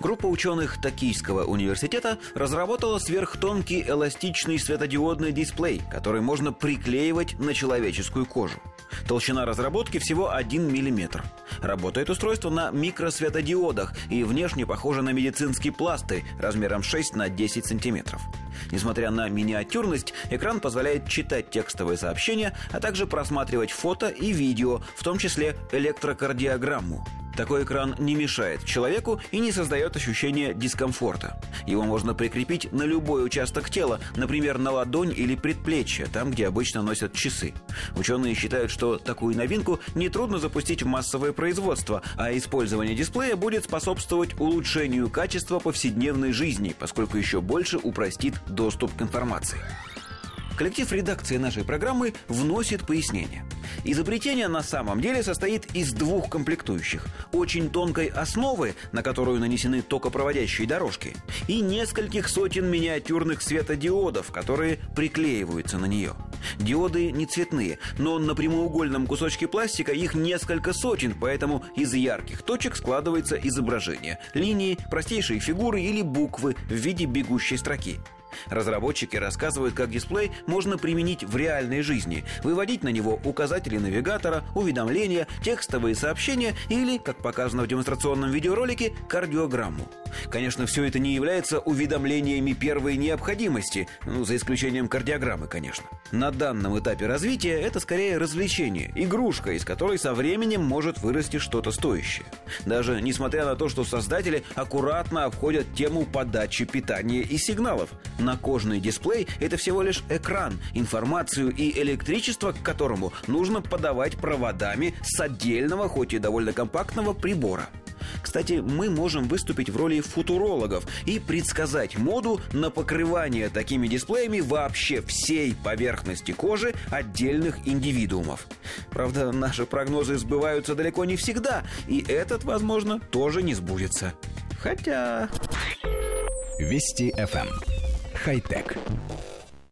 Группа ученых Токийского университета разработала сверхтонкий эластичный светодиодный дисплей, который можно приклеивать на человеческую кожу. Толщина разработки всего 1 мм. Работает устройство на микросветодиодах и внешне похоже на медицинский пластырь размером 6 на 10 сантиметров. Несмотря на миниатюрность, экран позволяет читать текстовые сообщения, а также просматривать фото и видео, в том числе электрокардиограмму. Такой экран не мешает человеку и не создает ощущения дискомфорта. Его можно прикрепить на любой участок тела, например, на ладонь или предплечье, там, где обычно носят часы. Ученые считают, что такую новинку нетрудно запустить в массовое производство, а использование дисплея будет способствовать улучшению качества повседневной жизни, поскольку еще больше упростит доступ к информации. Коллектив редакции нашей программы вносит пояснение. Изобретение на самом деле состоит из двух комплектующих. Очень тонкой основы, на которую нанесены токопроводящие дорожки, и нескольких сотен миниатюрных светодиодов, которые приклеиваются на нее. Диоды не цветные, но на прямоугольном кусочке пластика их несколько сотен, поэтому из ярких точек складывается изображение. Линии, простейшие фигуры или буквы в виде бегущей строки. Разработчики рассказывают, как дисплей можно применить в реальной жизни, выводить на него указатели навигатора, уведомления, текстовые сообщения или, как показано в демонстрационном видеоролике, кардиограмму. Конечно, все это не является уведомлениями первой необходимости, ну, за исключением кардиограммы, конечно. На данном этапе развития это скорее развлечение, игрушка, из которой со временем может вырасти что-то стоящее. Даже несмотря на то, что создатели аккуратно обходят тему подачи питания и сигналов. На кожный дисплей это всего лишь экран, информацию и электричество, к которому нужно подавать проводами с отдельного, хоть и довольно компактного прибора. Кстати, мы можем выступить в роли футурологов и предсказать моду на покрывание такими дисплеями вообще всей поверхности кожи отдельных индивидуумов. Правда, наши прогнозы сбываются далеко не всегда, и этот, возможно, тоже не сбудется. Хотя... Вести FM. Хай-тек.